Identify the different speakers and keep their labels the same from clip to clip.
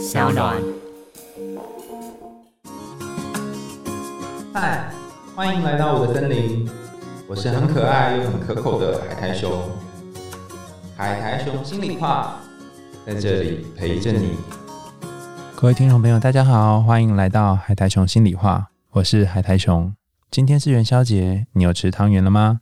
Speaker 1: 小暖。
Speaker 2: 嗨，欢迎来到我的森林，我是很可爱又很可口的海苔熊。海苔熊心里话，在这里陪着你。各位听众朋友，大家好，欢迎来到海苔熊心里话，我是海苔熊。今天是元宵节，你有吃汤圆了吗？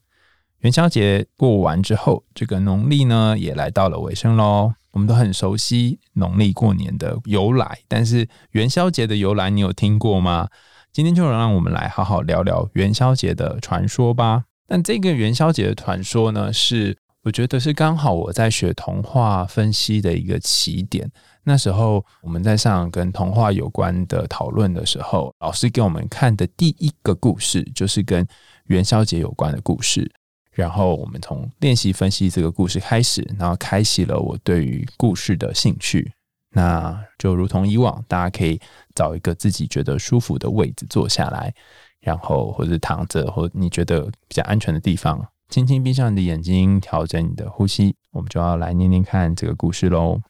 Speaker 2: 元宵节过完之后，这个农历呢也来到了尾声喽。我们都很熟悉农历过年的由来，但是元宵节的由来，你有听过吗？今天就让我们来好好聊聊元宵节的传说吧。但这个元宵节的传说呢，是我觉得是刚好我在学童话分析的一个起点。那时候我们在上跟童话有关的讨论的时候，老师给我们看的第一个故事就是跟元宵节有关的故事。然后我们从练习分析这个故事开始，然后开启了我对于故事的兴趣。那就如同以往，大家可以找一个自己觉得舒服的位置坐下来，然后或者躺着，或你觉得比较安全的地方，轻轻闭上你的眼睛，调整你的呼吸。我们就要来念念看这个故事喽。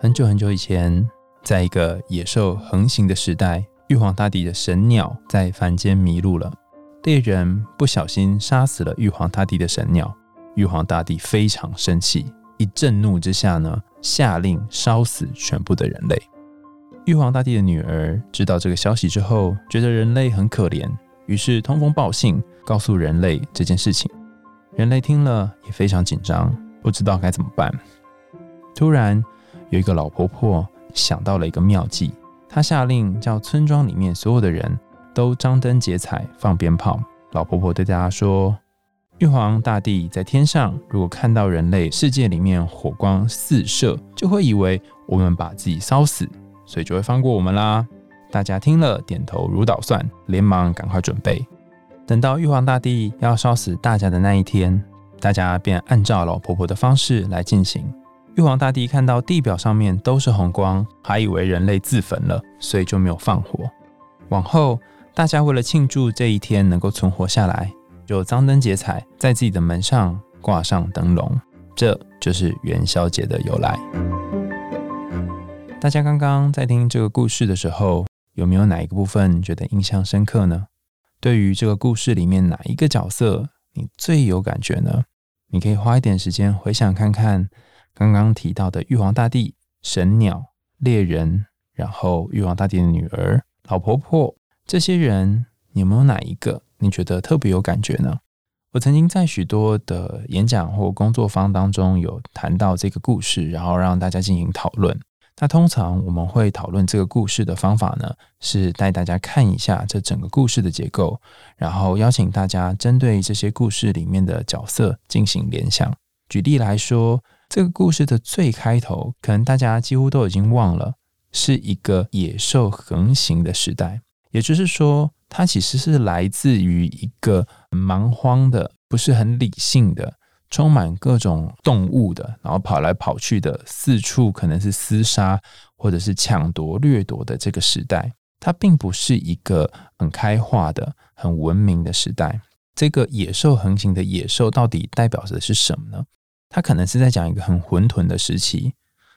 Speaker 2: 很久很久以前，在一个野兽横行的时代，玉皇大帝的神鸟在凡间迷路了。猎人不小心杀死了玉皇大帝的神鸟，玉皇大帝非常生气，一震怒之下呢，下令烧死全部的人类。玉皇大帝的女儿知道这个消息之后，觉得人类很可怜，于是通风报信，告诉人类这件事情。人类听了也非常紧张，不知道该怎么办。突然，有一个老婆婆想到了一个妙计，她下令叫村庄里面所有的人。都张灯结彩放鞭炮。老婆婆对大家说：“玉皇大帝在天上，如果看到人类世界里面火光四射，就会以为我们把自己烧死，所以就会放过我们啦。”大家听了点头如捣蒜，连忙赶快准备。等到玉皇大帝要烧死大家的那一天，大家便按照老婆婆的方式来进行。玉皇大帝看到地表上面都是红光，还以为人类自焚了，所以就没有放火。往后。大家为了庆祝这一天能够存活下来，就张灯结彩，在自己的门上挂上灯笼，这就是元宵节的由来。大家刚刚在听这个故事的时候，有没有哪一个部分觉得印象深刻呢？对于这个故事里面哪一个角色你最有感觉呢？你可以花一点时间回想看看，刚刚提到的玉皇大帝、神鸟、猎人，然后玉皇大帝的女儿、老婆婆。这些人有没有哪一个你觉得特别有感觉呢？我曾经在许多的演讲或工作坊当中有谈到这个故事，然后让大家进行讨论。那通常我们会讨论这个故事的方法呢，是带大家看一下这整个故事的结构，然后邀请大家针对这些故事里面的角色进行联想。举例来说，这个故事的最开头，可能大家几乎都已经忘了，是一个野兽横行的时代。也就是说，它其实是来自于一个蛮荒的、不是很理性的、充满各种动物的，然后跑来跑去的、四处可能是厮杀或者是抢夺掠夺的这个时代。它并不是一个很开化的、很文明的时代。这个野兽横行的野兽到底代表的是什么呢？它可能是在讲一个很混沌的时期。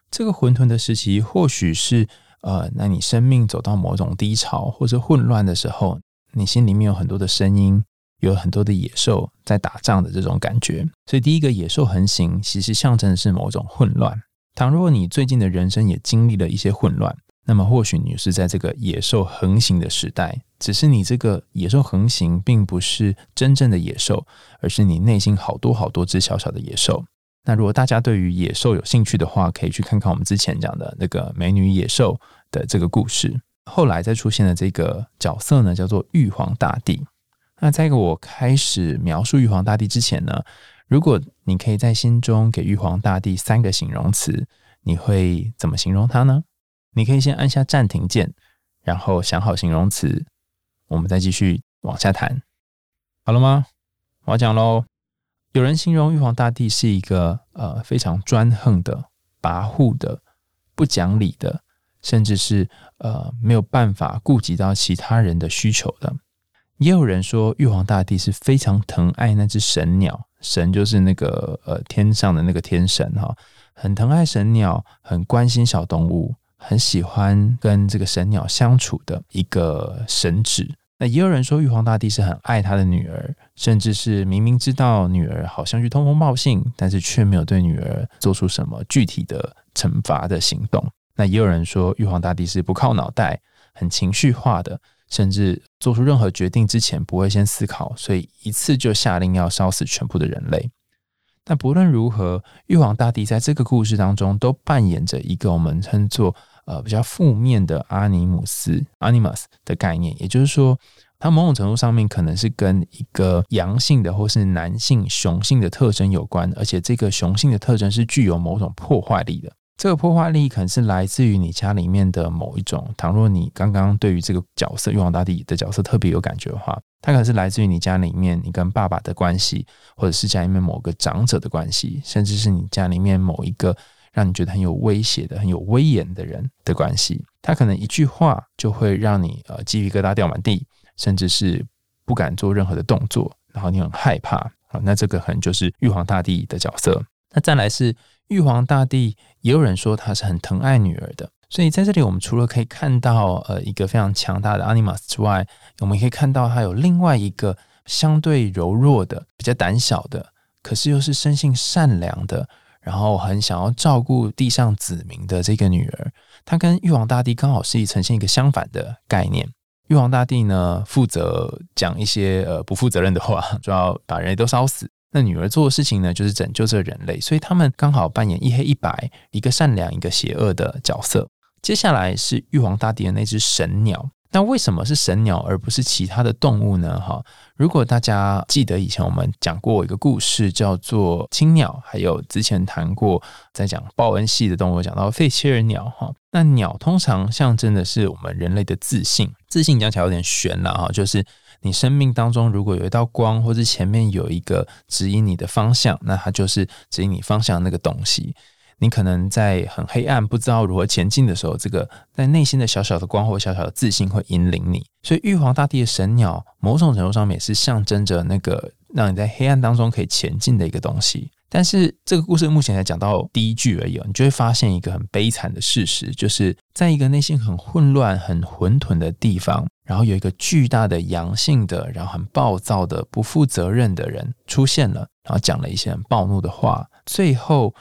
Speaker 2: 这个混沌的时期，或许是。呃，那你生命走到某种低潮或者混乱的时候，你心里面有很多的声音，有很多的野兽在打仗的这种感觉。所以，第一个野兽横行，其实象征的是某种混乱。倘若你最近的人生也经历了一些混乱，那么或许你是在这个野兽横行的时代，只是你这个野兽横行，并不是真正的野兽，而是你内心好多好多只小小的野兽。那如果大家对于野兽有兴趣的话，可以去看看我们之前讲的那个美女野兽的这个故事。后来再出现的这个角色呢，叫做玉皇大帝。那在我开始描述玉皇大帝之前呢，如果你可以在心中给玉皇大帝三个形容词，你会怎么形容他呢？你可以先按下暂停键，然后想好形容词，我们再继续往下谈。好了吗？我要讲喽。有人形容玉皇大帝是一个呃非常专横的、跋扈的、不讲理的，甚至是呃没有办法顾及到其他人的需求的。也有人说玉皇大帝是非常疼爱那只神鸟，神就是那个呃天上的那个天神哈，很疼爱神鸟，很关心小动物，很喜欢跟这个神鸟相处的一个神祇。那也有人说，玉皇大帝是很爱他的女儿，甚至是明明知道女儿好像去通风报信，但是却没有对女儿做出什么具体的惩罚的行动。那也有人说，玉皇大帝是不靠脑袋，很情绪化的，甚至做出任何决定之前不会先思考，所以一次就下令要烧死全部的人类。但不论如何，玉皇大帝在这个故事当中都扮演着一个我们称作。呃，比较负面的阿尼姆斯 （animus） 的概念，也就是说，它某种程度上面可能是跟一个阳性的或是男性雄性的特征有关，而且这个雄性的特征是具有某种破坏力的。这个破坏力可能是来自于你家里面的某一种。倘若你刚刚对于这个角色玉皇大帝的角色特别有感觉的话，它可能是来自于你家里面你跟爸爸的关系，或者是家里面某个长者的关系，甚至是你家里面某一个。让你觉得很有威胁的、很有威严的人的关系，他可能一句话就会让你呃鸡皮疙瘩掉满地，甚至是不敢做任何的动作，然后你很害怕啊。那这个可能就是玉皇大帝的角色。那再来是玉皇大帝，也有人说他是很疼爱女儿的。所以在这里，我们除了可以看到呃一个非常强大的 animus 之外，我们可以看到他有另外一个相对柔弱的、比较胆小的，可是又是生性善良的。然后很想要照顾地上子民的这个女儿，她跟玉皇大帝刚好是呈现一个相反的概念。玉皇大帝呢，负责讲一些呃不负责任的话，就要把人都烧死。那女儿做的事情呢，就是拯救这人类。所以他们刚好扮演一黑一白，一个善良，一个邪恶的角色。接下来是玉皇大帝的那只神鸟。那为什么是神鸟而不是其他的动物呢？哈，如果大家记得以前我们讲过一个故事，叫做青鸟，还有之前谈过在讲报恩系的动物，讲到费切尔鸟，哈，那鸟通常象征的是我们人类的自信，自信讲起来有点悬了哈，就是你生命当中如果有一道光，或者前面有一个指引你的方向，那它就是指引你方向那个东西。你可能在很黑暗、不知道如何前进的时候，这个在内心的小小的光或小小的自信会引领你。所以，玉皇大帝的神鸟，某种程度上面也是象征着那个让你在黑暗当中可以前进的一个东西。但是，这个故事目前才讲到第一句而已，你就会发现一个很悲惨的事实，就是在一个内心很混乱、很混沌的地方，然后有一个巨大的阳性的，然后很暴躁的、不负责任的人出现了，然后讲了一些很暴怒的话，最后。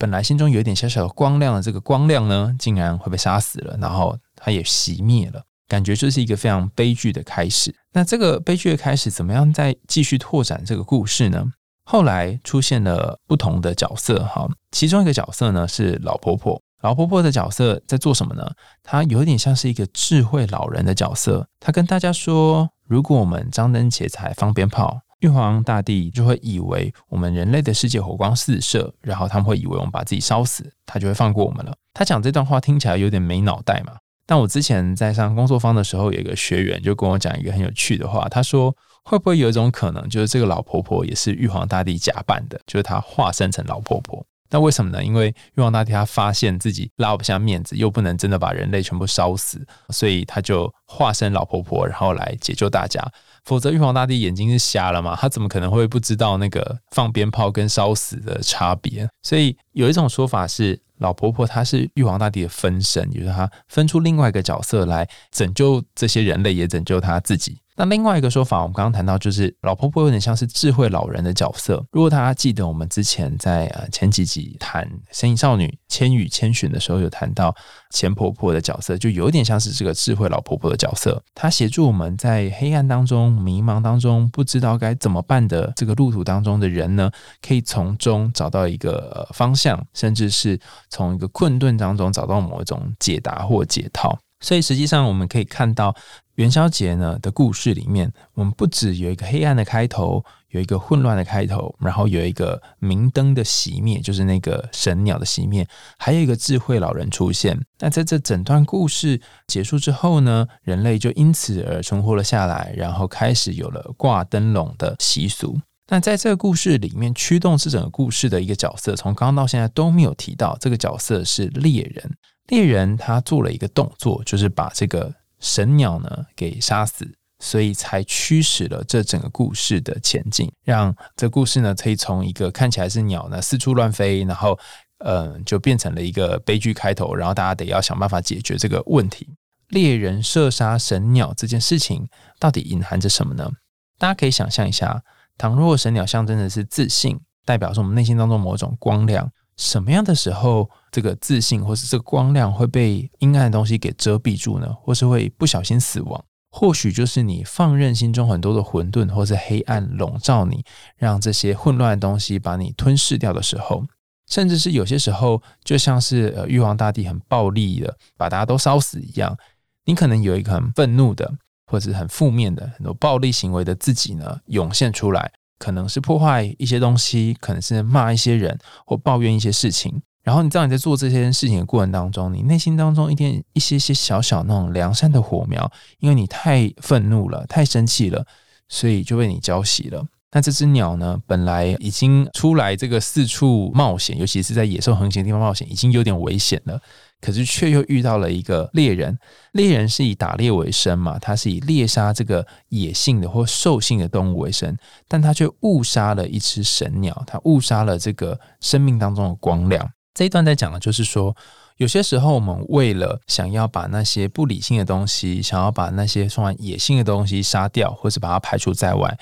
Speaker 2: 本来心中有一点小小的光亮的这个光亮呢，竟然会被杀死了，然后它也熄灭了，感觉这是一个非常悲剧的开始。那这个悲剧的开始，怎么样再继续拓展这个故事呢？后来出现了不同的角色，哈，其中一个角色呢是老婆婆。老婆婆的角色在做什么呢？她有点像是一个智慧老人的角色，她跟大家说：如果我们张灯结彩放鞭炮。玉皇大帝就会以为我们人类的世界火光四射，然后他们会以为我们把自己烧死，他就会放过我们了。他讲这段话听起来有点没脑袋嘛。但我之前在上工作坊的时候，有一个学员就跟我讲一个很有趣的话，他说会不会有一种可能，就是这个老婆婆也是玉皇大帝假扮的，就是她化身成老婆婆。那为什么呢？因为玉皇大帝他发现自己拉不下面子，又不能真的把人类全部烧死，所以他就化身老婆婆，然后来解救大家。否则，玉皇大帝眼睛是瞎了嘛？他怎么可能会不知道那个放鞭炮跟烧死的差别？所以有一种说法是，老婆婆她是玉皇大帝的分身，就是她分出另外一个角色来拯救这些人类，也拯救她自己。那另外一个说法，我们刚刚谈到，就是老婆婆有点像是智慧老人的角色。如果大家记得，我们之前在呃前几集谈《神隐少女千与千寻》的时候，有谈到钱婆婆的角色，就有点像是这个智慧老婆婆的角色。她协助我们在黑暗当中、迷茫当中，不知道该怎么办的这个路途当中的人呢，可以从中找到一个方向，甚至是从一个困顿当中找到某一种解答或解套。所以实际上，我们可以看到元宵节呢的故事里面，我们不止有一个黑暗的开头，有一个混乱的开头，然后有一个明灯的熄灭，就是那个神鸟的熄灭，还有一个智慧老人出现。那在这整段故事结束之后呢，人类就因此而存活了下来，然后开始有了挂灯笼的习俗。那在这个故事里面，驱动这整个故事的一个角色，从刚刚到现在都没有提到，这个角色是猎人。猎人他做了一个动作，就是把这个神鸟呢给杀死，所以才驱使了这整个故事的前进，让这故事呢可以从一个看起来是鸟呢四处乱飞，然后嗯，就变成了一个悲剧开头，然后大家得要想办法解决这个问题。猎人射杀神鸟这件事情到底隐含着什么呢？大家可以想象一下，倘若神鸟象征的是自信，代表是我们内心当中某种光亮，什么样的时候这个自信或是这个光亮会被阴暗的东西给遮蔽住呢？或是会不小心死亡？或许就是你放任心中很多的混沌或是黑暗笼罩你，让这些混乱的东西把你吞噬掉的时候。甚至是有些时候，就像是呃玉皇大帝很暴力的把大家都烧死一样，你可能有一个很愤怒的，或者是很负面的很多暴力行为的自己呢涌现出来，可能是破坏一些东西，可能是骂一些人或抱怨一些事情。然后你知道你在做这些事情的过程当中，你内心当中一点一些些小小那种良善的火苗，因为你太愤怒了，太生气了，所以就被你浇熄了。那这只鸟呢？本来已经出来这个四处冒险，尤其是在野兽横行的地方冒险，已经有点危险了。可是却又遇到了一个猎人。猎人是以打猎为生嘛，他是以猎杀这个野性的或兽性的动物为生，但他却误杀了一只神鸟，他误杀了这个生命当中的光亮。这一段在讲的就是说，有些时候我们为了想要把那些不理性的东西，想要把那些充满野性的东西杀掉，或是把它排除在外。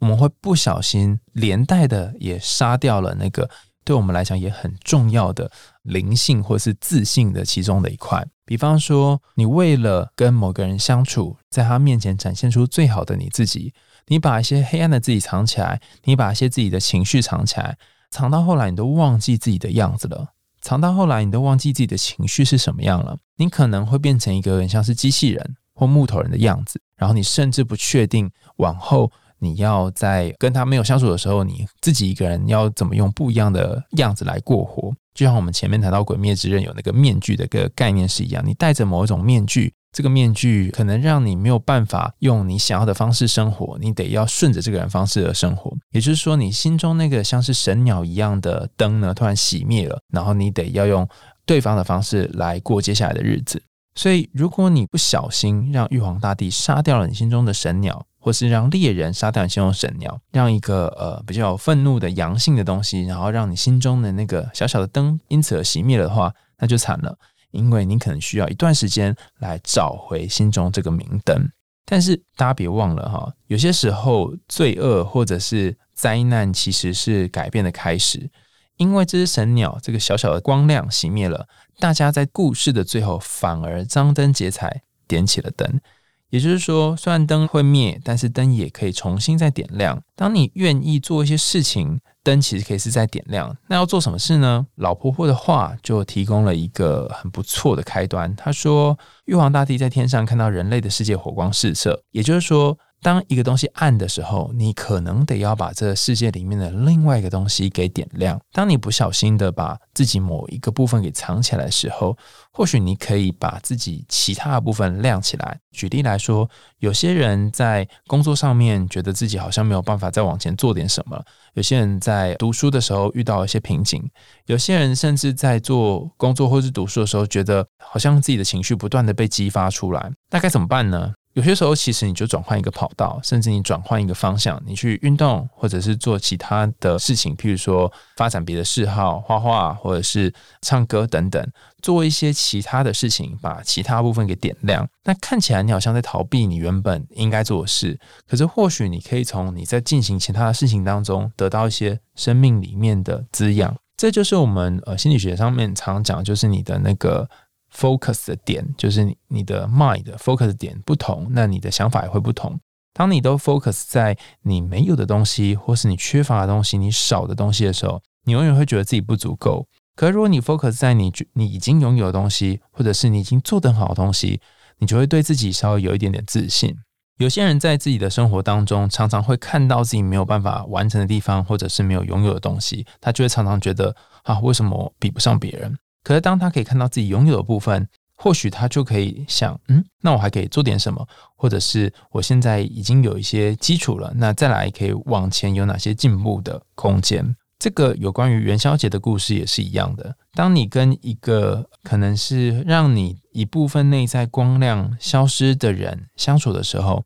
Speaker 2: 我们会不小心连带的也杀掉了那个对我们来讲也很重要的灵性或是自信的其中的一块。比方说，你为了跟某个人相处，在他面前展现出最好的你自己，你把一些黑暗的自己藏起来，你把一些自己的情绪藏起来，藏到后来你都忘记自己的样子了，藏到后来你都忘记自己的情绪是什么样了。你可能会变成一个很像是机器人或木头人的样子，然后你甚至不确定往后。你要在跟他没有相处的时候，你自己一个人要怎么用不一样的样子来过活？就像我们前面谈到《鬼灭之刃》有那个面具的个概念是一样，你戴着某一种面具，这个面具可能让你没有办法用你想要的方式生活，你得要顺着这个人方式而生活。也就是说，你心中那个像是神鸟一样的灯呢，突然熄灭了，然后你得要用对方的方式来过接下来的日子。所以，如果你不小心让玉皇大帝杀掉了你心中的神鸟，或是让猎人杀掉你心中的神鸟，让一个呃比较愤怒的阳性的东西，然后让你心中的那个小小的灯因此而熄灭了的话，那就惨了，因为你可能需要一段时间来找回心中这个明灯。但是大家别忘了哈，有些时候罪恶或者是灾难其实是改变的开始。因为这只神鸟，这个小小的光亮熄灭了，大家在故事的最后反而张灯结彩，点起了灯。也就是说，虽然灯会灭，但是灯也可以重新再点亮。当你愿意做一些事情，灯其实可以是在点亮。那要做什么事呢？老婆婆的话就提供了一个很不错的开端。她说：“玉皇大帝在天上看到人类的世界火光四射，也就是说。”当一个东西暗的时候，你可能得要把这世界里面的另外一个东西给点亮。当你不小心的把自己某一个部分给藏起来的时候，或许你可以把自己其他的部分亮起来。举例来说，有些人在工作上面觉得自己好像没有办法再往前做点什么；有些人在读书的时候遇到一些瓶颈；有些人甚至在做工作或是读书的时候，觉得好像自己的情绪不断的被激发出来。那该怎么办呢？有些时候，其实你就转换一个跑道，甚至你转换一个方向，你去运动，或者是做其他的事情，譬如说发展别的嗜好，画画，或者是唱歌等等，做一些其他的事情，把其他部分给点亮。那看起来你好像在逃避你原本应该做的事，可是或许你可以从你在进行其他的事情当中得到一些生命里面的滋养。这就是我们呃心理学上面常讲，就是你的那个。Focus 的点就是你你的 mind focus 点不同，那你的想法也会不同。当你都 focus 在你没有的东西，或是你缺乏的东西、你少的东西的时候，你永远会觉得自己不足够。可如果你 focus 在你你已经拥有的东西，或者是你已经做得很好的东西，你就会对自己稍微有一点点自信。有些人在自己的生活当中，常常会看到自己没有办法完成的地方，或者是没有拥有的东西，他就会常常觉得啊，为什么比不上别人？可是，当他可以看到自己拥有的部分，或许他就可以想：嗯，那我还可以做点什么？或者是我现在已经有一些基础了，那再来可以往前有哪些进步的空间？这个有关于元宵节的故事也是一样的。当你跟一个可能是让你一部分内在光亮消失的人相处的时候，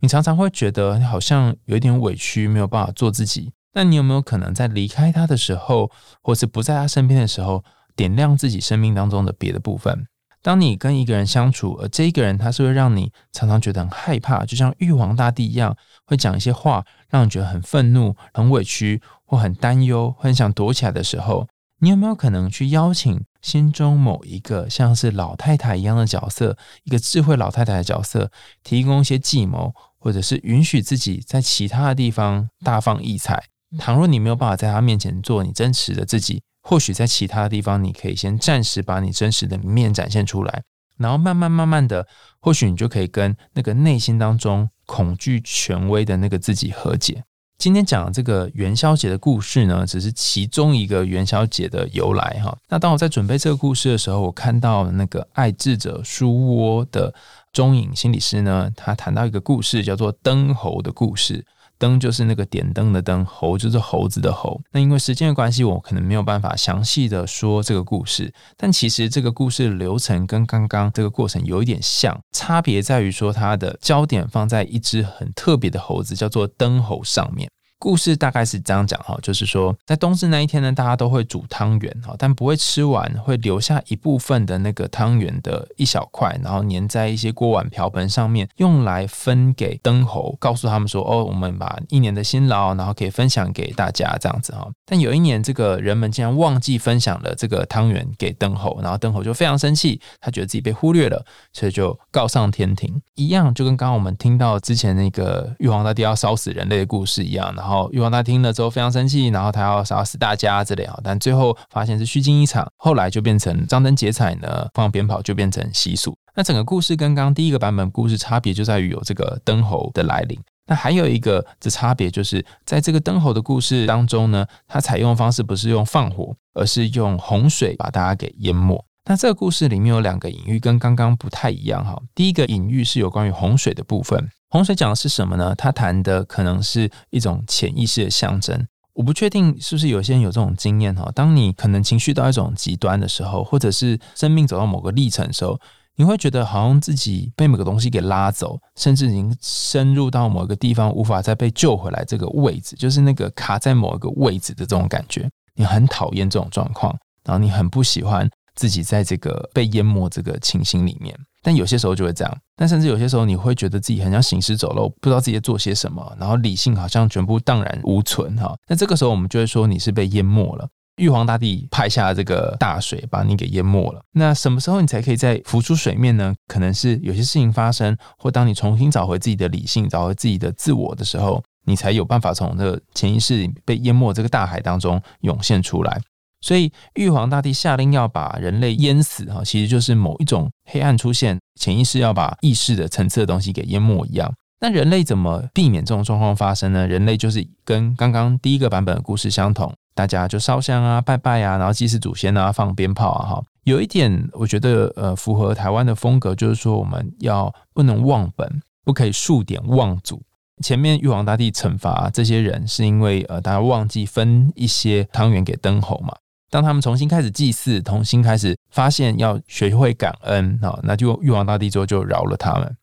Speaker 2: 你常常会觉得好像有一点委屈，没有办法做自己。那你有没有可能在离开他的时候，或是不在他身边的时候，点亮自己生命当中的别的部分？当你跟一个人相处，而这一个人他是会让你常常觉得很害怕，就像玉皇大帝一样，会讲一些话，让你觉得很愤怒、很委屈或很担忧、很想躲起来的时候，你有没有可能去邀请心中某一个像是老太太一样的角色，一个智慧老太太的角色，提供一些计谋，或者是允许自己在其他的地方大放异彩？倘若你没有办法在他面前做你真实的自己。或许在其他的地方，你可以先暂时把你真实的面展现出来，然后慢慢慢慢的，或许你就可以跟那个内心当中恐惧权威的那个自己和解。今天讲的这个元宵节的故事呢，只是其中一个元宵节的由来哈。那当我在准备这个故事的时候，我看到那个爱智者书窝的中影心理师呢，他谈到一个故事，叫做灯猴的故事。灯就是那个点灯的灯，猴就是猴子的猴。那因为时间的关系，我可能没有办法详细的说这个故事。但其实这个故事流程跟刚刚这个过程有一点像，差别在于说它的焦点放在一只很特别的猴子，叫做灯猴上面。故事大概是这样讲哈，就是说在冬至那一天呢，大家都会煮汤圆哈，但不会吃完，会留下一部分的那个汤圆的一小块，然后粘在一些锅碗瓢盆上面，用来分给灯猴，告诉他们说哦，我们把一年的辛劳，然后可以分享给大家这样子哈。但有一年，这个人们竟然忘记分享了这个汤圆给灯猴，然后灯猴就非常生气，他觉得自己被忽略了，所以就告上天庭，一样就跟刚刚我们听到之前那个玉皇大帝要烧死人类的故事一样，然后。然后玉皇大听了之后非常生气，然后他要杀死大家之类啊，但最后发现是虚惊一场。后来就变成张灯结彩呢，放鞭炮就变成习俗。那整个故事跟刚刚第一个版本故事差别就在于有这个灯猴的来临。那还有一个的差别就是在这个灯猴的故事当中呢，它采用的方式不是用放火，而是用洪水把大家给淹没。那这个故事里面有两个隐喻跟刚刚不太一样哈。第一个隐喻是有关于洪水的部分。洪水讲的是什么呢？他谈的可能是一种潜意识的象征。我不确定是不是有些人有这种经验哈。当你可能情绪到一种极端的时候，或者是生命走到某个历程的时候，你会觉得好像自己被某个东西给拉走，甚至已经深入到某个地方，无法再被救回来。这个位置就是那个卡在某一个位置的这种感觉，你很讨厌这种状况，然后你很不喜欢自己在这个被淹没这个情形里面。但有些时候就会这样，但甚至有些时候你会觉得自己很像行尸走肉，不知道自己在做些什么，然后理性好像全部荡然无存哈。那这个时候我们就会说你是被淹没了，玉皇大帝派下这个大水把你给淹没了。那什么时候你才可以再浮出水面呢？可能是有些事情发生，或当你重新找回自己的理性，找回自己的自我的时候，你才有办法从这个潜意识被淹没这个大海当中涌现出来。所以玉皇大帝下令要把人类淹死哈，其实就是某一种黑暗出现，潜意识要把意识的层次的东西给淹没一样。那人类怎么避免这种状况发生呢？人类就是跟刚刚第一个版本的故事相同，大家就烧香啊、拜拜啊，然后祭祀祖先啊、放鞭炮啊。哈，有一点我觉得呃符合台湾的风格，就是说我们要不能忘本，不可以数典忘祖。前面玉皇大帝惩罚这些人，是因为呃大家忘记分一些汤圆给灯猴嘛。当他们重新开始祭祀，重新开始发现要学会感恩啊，那就玉皇大帝之后就饶了他们。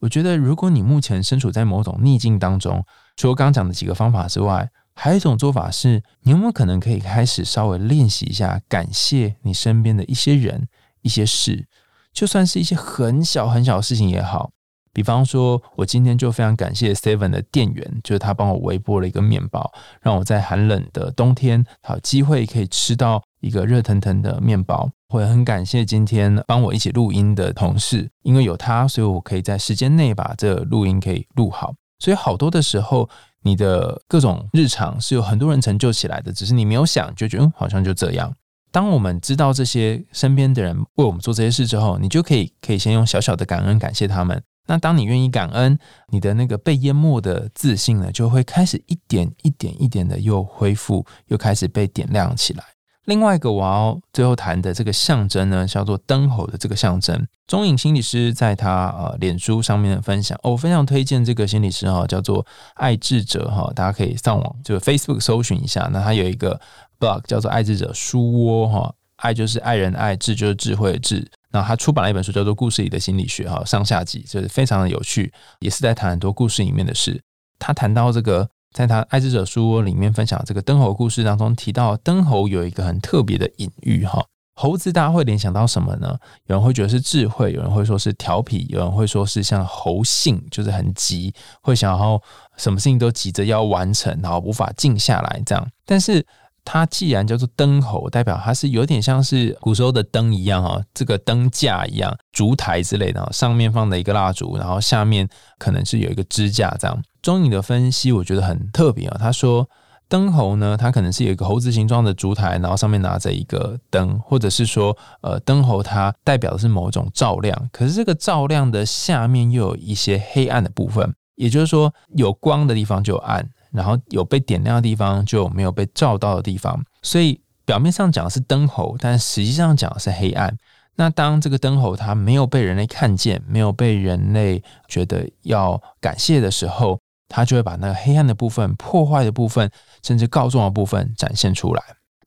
Speaker 2: 我觉得，如果你目前身处在某种逆境当中，除了刚刚讲的几个方法之外，还有一种做法是，你有没有可能可以开始稍微练习一下，感谢你身边的一些人、一些事，就算是一些很小很小的事情也好。比方说，我今天就非常感谢 Seven 的店员，就是他帮我微波了一个面包，让我在寒冷的冬天好机会可以吃到一个热腾腾的面包。我也很感谢今天帮我一起录音的同事，因为有他，所以我可以在时间内把这录音可以录好。所以好多的时候，你的各种日常是有很多人成就起来的，只是你没有想，就觉得嗯好像就这样。当我们知道这些身边的人为我们做这些事之后，你就可以可以先用小小的感恩感谢他们。那当你愿意感恩，你的那个被淹没的自信呢，就会开始一点一点一点的又恢复，又开始被点亮起来。另外一个我要最后谈的这个象征呢，叫做灯猴的这个象征。中影心理师在他呃脸书上面的分享，我非常推荐这个心理师哈，叫做爱智者哈，大家可以上网就 Facebook 搜寻一下。那他有一个 blog 叫做爱智者书窝哈，爱就是爱人爱，智就是智慧的智。那他出版了一本书，叫做《故事里的心理学》哈，上下集就是非常的有趣，也是在谈很多故事里面的事。他谈到这个在他《爱之者书》里面分享这个灯猴故事当中提到，灯猴有一个很特别的隐喻哈。猴子大家会联想到什么呢？有人会觉得是智慧，有人会说是调皮，有人会说是像猴性，就是很急，会想要什么事情都急着要完成，然后无法静下来这样。但是它既然叫做灯猴，代表它是有点像是古时候的灯一样啊，这个灯架一样，烛台之类的，上面放的一个蜡烛，然后下面可能是有一个支架这样。中影的分析我觉得很特别啊，他说。灯猴呢，它可能是有一个猴子形状的烛台，然后上面拿着一个灯，或者是说，呃，灯猴它代表的是某种照亮。可是这个照亮的下面又有一些黑暗的部分，也就是说，有光的地方就有暗，然后有被点亮的地方就没有被照到的地方。所以表面上讲的是灯猴，但实际上讲的是黑暗。那当这个灯猴它没有被人类看见，没有被人类觉得要感谢的时候。它就会把那个黑暗的部分、破坏的部分，甚至告状的部分展现出来。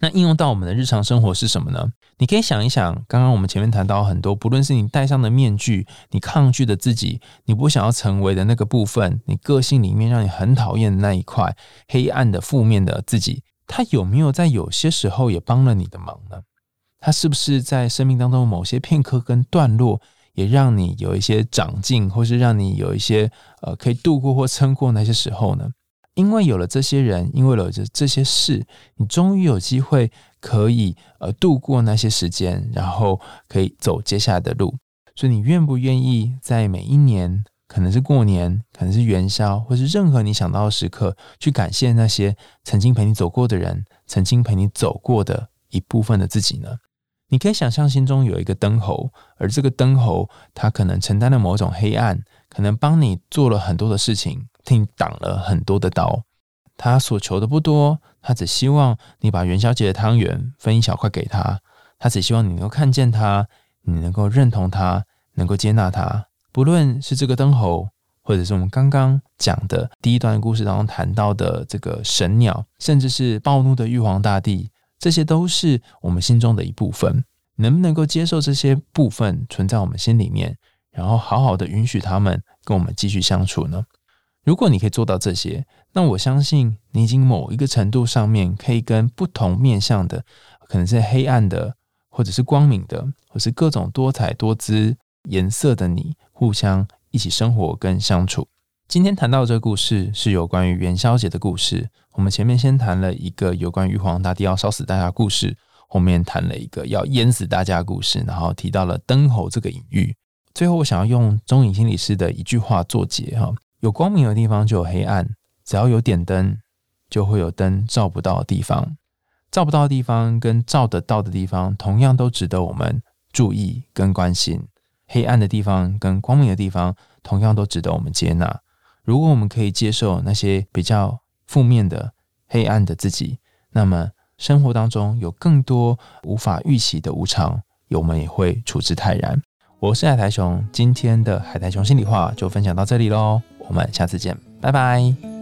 Speaker 2: 那应用到我们的日常生活是什么呢？你可以想一想，刚刚我们前面谈到很多，不论是你戴上的面具，你抗拒的自己，你不想要成为的那个部分，你个性里面让你很讨厌的那一块黑暗的、负面的自己，他有没有在有些时候也帮了你的忙呢？他是不是在生命当中某些片刻跟段落？也让你有一些长进，或是让你有一些呃可以度过或撑过那些时候呢？因为有了这些人，因为有了这这些事，你终于有机会可以呃度过那些时间，然后可以走接下来的路。所以你愿不愿意在每一年，可能是过年，可能是元宵，或是任何你想到的时刻，去感谢那些曾经陪你走过的人，曾经陪你走过的一部分的自己呢？你可以想象心中有一个灯猴，而这个灯猴，它可能承担了某种黑暗，可能帮你做了很多的事情，替你挡了很多的刀。他所求的不多，他只希望你把元宵节的汤圆分一小块给他。他只希望你能够看见他，你能够认同他，能够接纳他。不论是这个灯猴，或者是我们刚刚讲的第一段故事当中谈到的这个神鸟，甚至是暴怒的玉皇大帝。这些都是我们心中的一部分，能不能够接受这些部分存在我们心里面，然后好好的允许他们跟我们继续相处呢？如果你可以做到这些，那我相信你已经某一个程度上面可以跟不同面向的，可能是黑暗的，或者是光明的，或是各种多彩多姿颜色的你，互相一起生活跟相处。今天谈到这个故事是有关于元宵节的故事。我们前面先谈了一个有关玉皇大帝要烧死大家故事，后面谈了一个要淹死大家故事，然后提到了灯猴这个隐喻。最后，我想要用中影心理师的一句话作结：哈，有光明的地方就有黑暗，只要有点灯，就会有灯照不到的地方。照不到的地方跟照得到的地方，同样都值得我们注意跟关心。黑暗的地方跟光明的地方，同样都值得我们接纳。如果我们可以接受那些比较负面的、黑暗的自己，那么生活当中有更多无法预期的无常，我们也会处之泰然。我是海苔熊，今天的海苔熊心里话就分享到这里喽，我们下次见，拜拜。